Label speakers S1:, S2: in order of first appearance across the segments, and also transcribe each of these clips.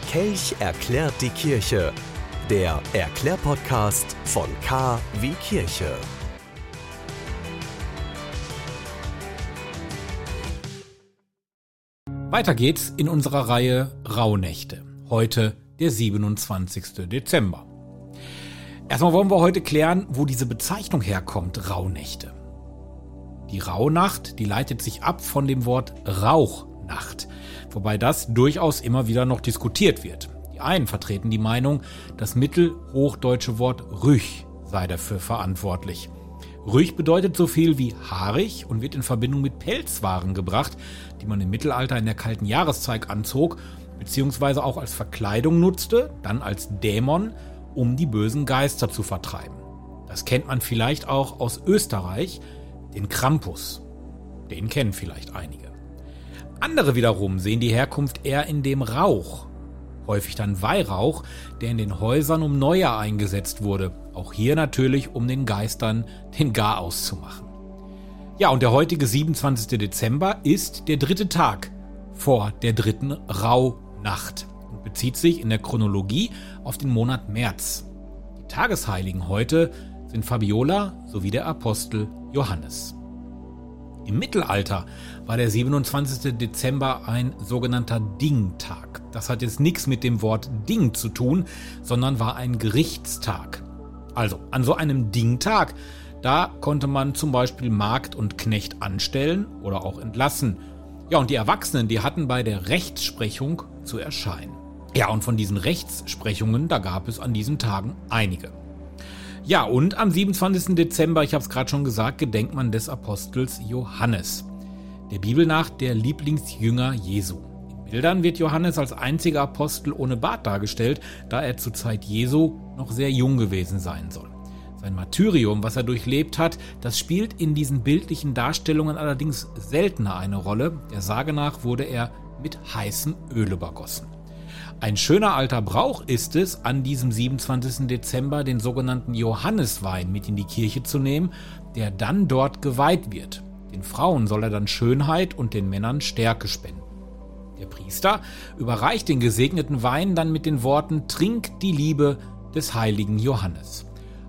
S1: Kelch erklärt die Kirche. Der Erklärpodcast von K wie Kirche.
S2: Weiter geht's in unserer Reihe Rauhnächte. Heute der 27. Dezember. Erstmal wollen wir heute klären, wo diese Bezeichnung herkommt, Rauhnächte. Die Rauhnacht, die leitet sich ab von dem Wort Rauchnacht, wobei das durchaus immer wieder noch diskutiert wird. Die einen vertreten die Meinung, das mittelhochdeutsche Wort Rüch sei dafür verantwortlich. Rüch bedeutet so viel wie haarig und wird in Verbindung mit Pelzwaren gebracht, die man im Mittelalter in der kalten Jahreszeit anzog, beziehungsweise auch als Verkleidung nutzte, dann als Dämon, um die bösen Geister zu vertreiben. Das kennt man vielleicht auch aus Österreich, den Krampus. Den kennen vielleicht einige. Andere wiederum sehen die Herkunft eher in dem Rauch, häufig dann Weihrauch, der in den Häusern um Neujahr eingesetzt wurde. Auch hier natürlich, um den Geistern den Garaus zu machen. Ja, und der heutige 27. Dezember ist der dritte Tag vor der dritten Rauhnacht und bezieht sich in der Chronologie auf den Monat März. Die Tagesheiligen heute sind Fabiola sowie der Apostel Johannes. Im Mittelalter war der 27. Dezember ein sogenannter Dingtag. Das hat jetzt nichts mit dem Wort Ding zu tun, sondern war ein Gerichtstag. Also an so einem Dingtag, da konnte man zum Beispiel Magd und Knecht anstellen oder auch entlassen. Ja, und die Erwachsenen, die hatten bei der Rechtsprechung zu erscheinen. Ja, und von diesen Rechtssprechungen, da gab es an diesen Tagen einige. Ja, und am 27. Dezember, ich habe es gerade schon gesagt, gedenkt man des Apostels Johannes. Der Bibel nach der Lieblingsjünger Jesu. In Bildern wird Johannes als einziger Apostel ohne Bart dargestellt, da er zur Zeit Jesu noch sehr jung gewesen sein soll. Sein Martyrium, was er durchlebt hat, das spielt in diesen bildlichen Darstellungen allerdings seltener eine Rolle. Der Sage nach wurde er mit heißem Öl übergossen. Ein schöner alter Brauch ist es, an diesem 27. Dezember den sogenannten Johanneswein mit in die Kirche zu nehmen, der dann dort geweiht wird. Den Frauen soll er dann Schönheit und den Männern Stärke spenden. Der Priester überreicht den gesegneten Wein dann mit den Worten Trink die Liebe des heiligen Johannes.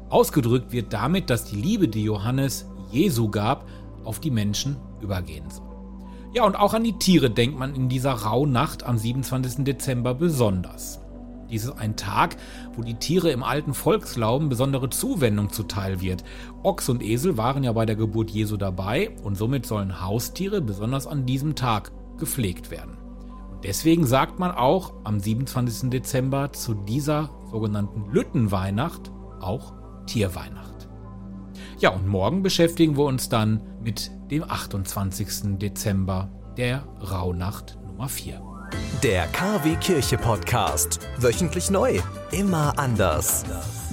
S2: Ausgedrückt wird damit, dass die Liebe, die Johannes Jesu gab, auf die Menschen übergehen soll. Ja, und auch an die Tiere denkt man in dieser Rauhnacht am 27. Dezember besonders. Dies ist ein Tag, wo die Tiere im alten Volksglauben besondere Zuwendung zuteil wird. Ochs und Esel waren ja bei der Geburt Jesu dabei und somit sollen Haustiere besonders an diesem Tag gepflegt werden. Und deswegen sagt man auch am 27. Dezember zu dieser sogenannten Lüttenweihnacht auch Tierweihnacht. Ja, und morgen beschäftigen wir uns dann mit dem 28. Dezember, der Rauhnacht Nummer 4.
S1: Der KW Kirche Podcast. Wöchentlich neu. Immer anders.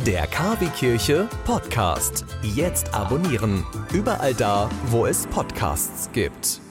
S1: Der KW Kirche Podcast. Jetzt abonnieren. Überall da, wo es Podcasts gibt.